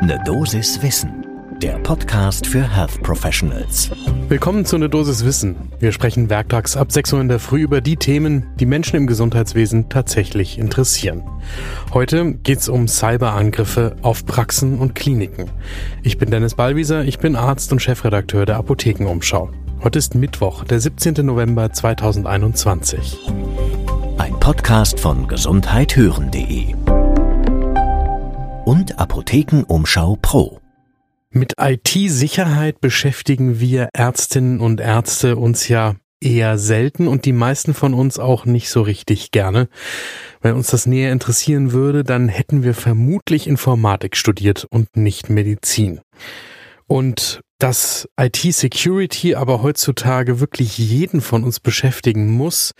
Ne Dosis Wissen, der Podcast für Health Professionals. Willkommen zu Ne Dosis Wissen. Wir sprechen werktags ab 6 Uhr in der Früh über die Themen, die Menschen im Gesundheitswesen tatsächlich interessieren. Heute geht's um Cyberangriffe auf Praxen und Kliniken. Ich bin Dennis Ballwieser, ich bin Arzt und Chefredakteur der Apothekenumschau. Heute ist Mittwoch, der 17. November 2021. Ein Podcast von gesundheithören.de und Apothekenumschau Pro. Mit IT-Sicherheit beschäftigen wir Ärztinnen und Ärzte uns ja eher selten und die meisten von uns auch nicht so richtig gerne. Wenn uns das näher interessieren würde, dann hätten wir vermutlich Informatik studiert und nicht Medizin. Und dass IT-Security aber heutzutage wirklich jeden von uns beschäftigen muss,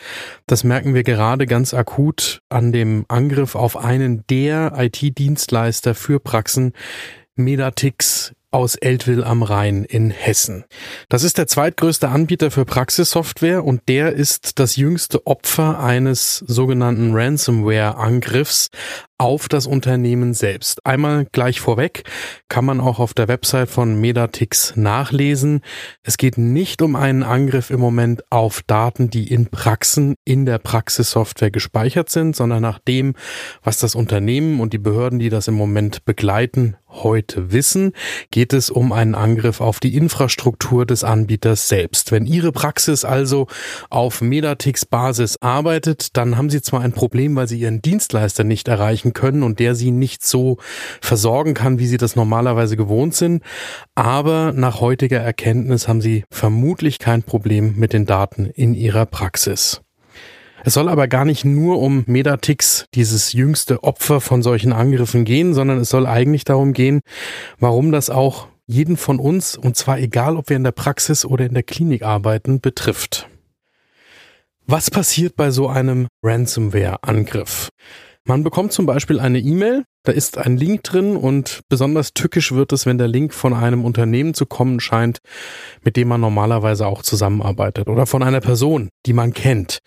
das merken wir gerade ganz akut an dem Angriff auf einen der IT-Dienstleister für Praxen, Medatix aus Eltville am Rhein in Hessen. Das ist der zweitgrößte Anbieter für Praxissoftware und der ist das jüngste Opfer eines sogenannten Ransomware-Angriffs auf das Unternehmen selbst. Einmal gleich vorweg kann man auch auf der Website von Medatix nachlesen. Es geht nicht um einen Angriff im Moment auf Daten, die in Praxen in der Praxissoftware gespeichert sind, sondern nach dem, was das Unternehmen und die Behörden, die das im Moment begleiten, heute wissen, geht es um einen Angriff auf die Infrastruktur des Anbieters selbst. Wenn Ihre Praxis also auf Medatix Basis arbeitet, dann haben Sie zwar ein Problem, weil Sie Ihren Dienstleister nicht erreichen können und der Sie nicht so versorgen kann, wie Sie das normalerweise gewohnt sind, aber nach heutiger Erkenntnis haben Sie vermutlich kein Problem mit den Daten in Ihrer Praxis. Es soll aber gar nicht nur um Medatix, dieses jüngste Opfer von solchen Angriffen gehen, sondern es soll eigentlich darum gehen, warum das auch jeden von uns, und zwar egal, ob wir in der Praxis oder in der Klinik arbeiten, betrifft. Was passiert bei so einem Ransomware-Angriff? Man bekommt zum Beispiel eine E-Mail, da ist ein Link drin und besonders tückisch wird es, wenn der Link von einem Unternehmen zu kommen scheint, mit dem man normalerweise auch zusammenarbeitet oder von einer Person, die man kennt.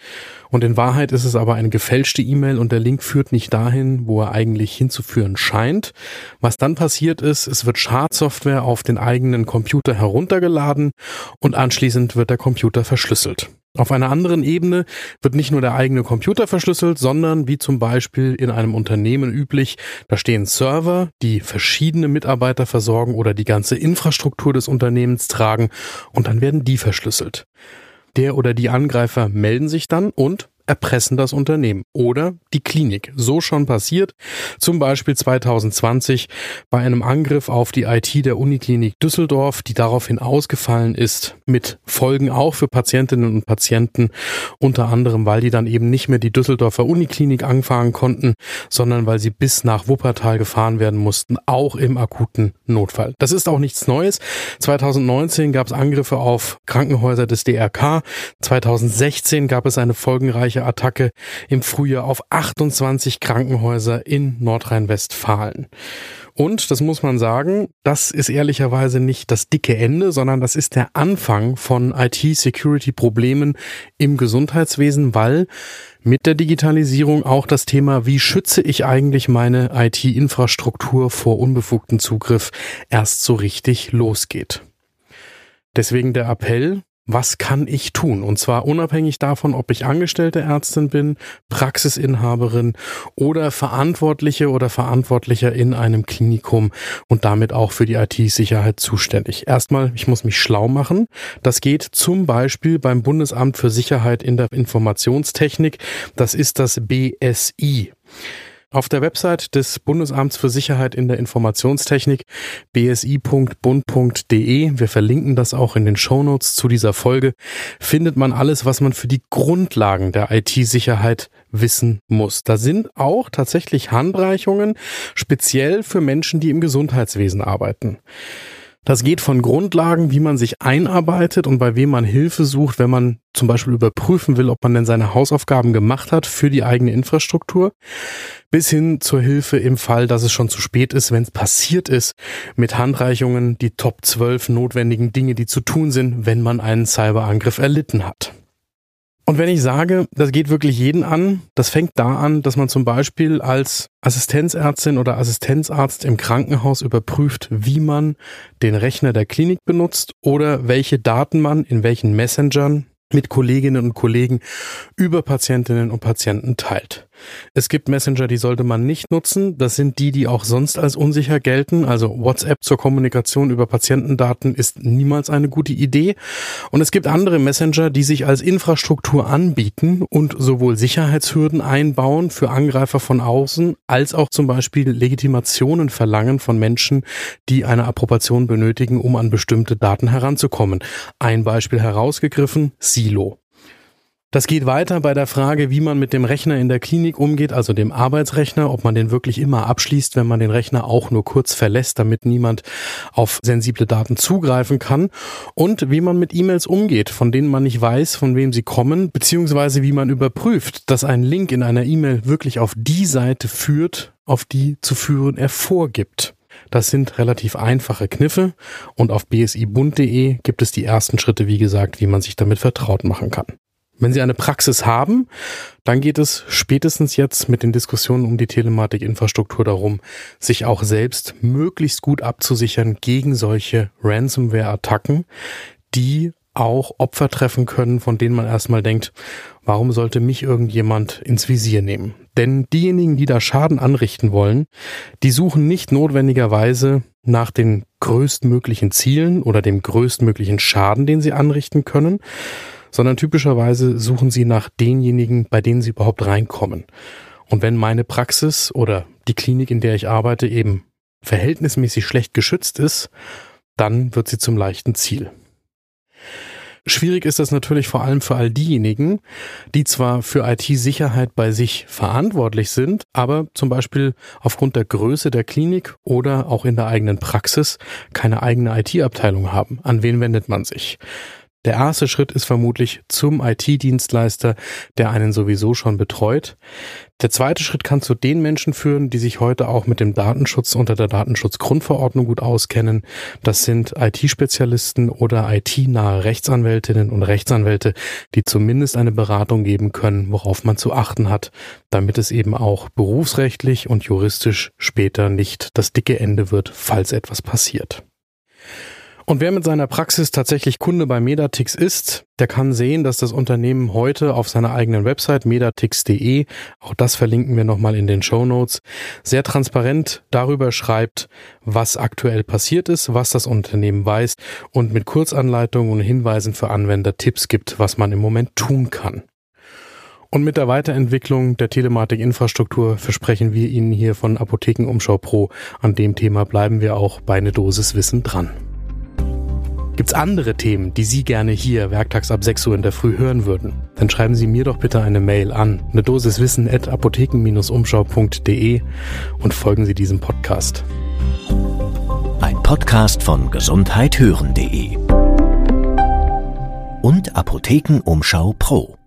Und in Wahrheit ist es aber eine gefälschte E-Mail und der Link führt nicht dahin, wo er eigentlich hinzuführen scheint. Was dann passiert ist, es wird Schadsoftware auf den eigenen Computer heruntergeladen und anschließend wird der Computer verschlüsselt. Auf einer anderen Ebene wird nicht nur der eigene Computer verschlüsselt, sondern wie zum Beispiel in einem Unternehmen üblich, da stehen Server, die verschiedene Mitarbeiter versorgen oder die ganze Infrastruktur des Unternehmens tragen und dann werden die verschlüsselt. Der oder die Angreifer melden sich dann und erpressen das Unternehmen oder die Klinik. So schon passiert, zum Beispiel 2020 bei einem Angriff auf die IT der Uniklinik Düsseldorf, die daraufhin ausgefallen ist, mit Folgen auch für Patientinnen und Patienten, unter anderem, weil die dann eben nicht mehr die Düsseldorfer Uniklinik anfahren konnten, sondern weil sie bis nach Wuppertal gefahren werden mussten, auch im akuten Notfall. Das ist auch nichts Neues. 2019 gab es Angriffe auf Krankenhäuser des DRK. 2016 gab es eine folgenreiche Attacke im Frühjahr auf 28 Krankenhäuser in Nordrhein-Westfalen. Und, das muss man sagen, das ist ehrlicherweise nicht das dicke Ende, sondern das ist der Anfang von IT-Security-Problemen im Gesundheitswesen, weil mit der Digitalisierung auch das Thema, wie schütze ich eigentlich meine IT-Infrastruktur vor unbefugten Zugriff, erst so richtig losgeht. Deswegen der Appell, was kann ich tun? Und zwar unabhängig davon, ob ich angestellte Ärztin bin, Praxisinhaberin oder Verantwortliche oder Verantwortlicher in einem Klinikum und damit auch für die IT-Sicherheit zuständig. Erstmal, ich muss mich schlau machen. Das geht zum Beispiel beim Bundesamt für Sicherheit in der Informationstechnik. Das ist das BSI. Auf der Website des Bundesamts für Sicherheit in der Informationstechnik bsi.bund.de, wir verlinken das auch in den Shownotes zu dieser Folge, findet man alles, was man für die Grundlagen der IT-Sicherheit wissen muss. Da sind auch tatsächlich Handreichungen speziell für Menschen, die im Gesundheitswesen arbeiten. Das geht von Grundlagen, wie man sich einarbeitet und bei wem man Hilfe sucht, wenn man zum Beispiel überprüfen will, ob man denn seine Hausaufgaben gemacht hat für die eigene Infrastruktur, bis hin zur Hilfe im Fall, dass es schon zu spät ist, wenn es passiert ist, mit Handreichungen die Top 12 notwendigen Dinge, die zu tun sind, wenn man einen Cyberangriff erlitten hat. Und wenn ich sage, das geht wirklich jeden an, das fängt da an, dass man zum Beispiel als Assistenzärztin oder Assistenzarzt im Krankenhaus überprüft, wie man den Rechner der Klinik benutzt oder welche Daten man in welchen Messengern mit Kolleginnen und Kollegen über Patientinnen und Patienten teilt. Es gibt Messenger, die sollte man nicht nutzen. Das sind die, die auch sonst als unsicher gelten. Also WhatsApp zur Kommunikation über Patientendaten ist niemals eine gute Idee. Und es gibt andere Messenger, die sich als Infrastruktur anbieten und sowohl Sicherheitshürden einbauen für Angreifer von außen, als auch zum Beispiel Legitimationen verlangen von Menschen, die eine Approbation benötigen, um an bestimmte Daten heranzukommen. Ein Beispiel herausgegriffen, Silo. Das geht weiter bei der Frage, wie man mit dem Rechner in der Klinik umgeht, also dem Arbeitsrechner, ob man den wirklich immer abschließt, wenn man den Rechner auch nur kurz verlässt, damit niemand auf sensible Daten zugreifen kann und wie man mit E-Mails umgeht, von denen man nicht weiß, von wem sie kommen, beziehungsweise wie man überprüft, dass ein Link in einer E-Mail wirklich auf die Seite führt, auf die zu führen er vorgibt. Das sind relativ einfache Kniffe und auf bsibund.de gibt es die ersten Schritte, wie gesagt, wie man sich damit vertraut machen kann. Wenn Sie eine Praxis haben, dann geht es spätestens jetzt mit den Diskussionen um die Telematikinfrastruktur darum, sich auch selbst möglichst gut abzusichern gegen solche Ransomware-Attacken, die auch Opfer treffen können, von denen man erstmal denkt, warum sollte mich irgendjemand ins Visier nehmen? Denn diejenigen, die da Schaden anrichten wollen, die suchen nicht notwendigerweise nach den größtmöglichen Zielen oder dem größtmöglichen Schaden, den sie anrichten können, sondern typischerweise suchen sie nach denjenigen, bei denen sie überhaupt reinkommen. Und wenn meine Praxis oder die Klinik, in der ich arbeite, eben verhältnismäßig schlecht geschützt ist, dann wird sie zum leichten Ziel. Schwierig ist das natürlich vor allem für all diejenigen, die zwar für IT-Sicherheit bei sich verantwortlich sind, aber zum Beispiel aufgrund der Größe der Klinik oder auch in der eigenen Praxis keine eigene IT-Abteilung haben. An wen wendet man sich? Der erste Schritt ist vermutlich zum IT-Dienstleister, der einen sowieso schon betreut. Der zweite Schritt kann zu den Menschen führen, die sich heute auch mit dem Datenschutz unter der Datenschutzgrundverordnung gut auskennen. Das sind IT-Spezialisten oder IT-nahe Rechtsanwältinnen und Rechtsanwälte, die zumindest eine Beratung geben können, worauf man zu achten hat, damit es eben auch berufsrechtlich und juristisch später nicht das dicke Ende wird, falls etwas passiert. Und wer mit seiner Praxis tatsächlich Kunde bei Medatix ist, der kann sehen, dass das Unternehmen heute auf seiner eigenen Website medatix.de, auch das verlinken wir nochmal in den Show Notes, sehr transparent darüber schreibt, was aktuell passiert ist, was das Unternehmen weiß und mit Kurzanleitungen und Hinweisen für Anwender Tipps gibt, was man im Moment tun kann. Und mit der Weiterentwicklung der Telematikinfrastruktur versprechen wir Ihnen hier von Apothekenumschau Pro, an dem Thema bleiben wir auch bei eine Dosis Wissen dran. Gibt's andere Themen, die Sie gerne hier werktags ab 6 Uhr in der Früh hören würden? Dann schreiben Sie mir doch bitte eine Mail an eine Dosis Wissen at apotheken-umschau.de und folgen Sie diesem Podcast. Ein Podcast von gesundheithören.de und Apothekenumschau Pro.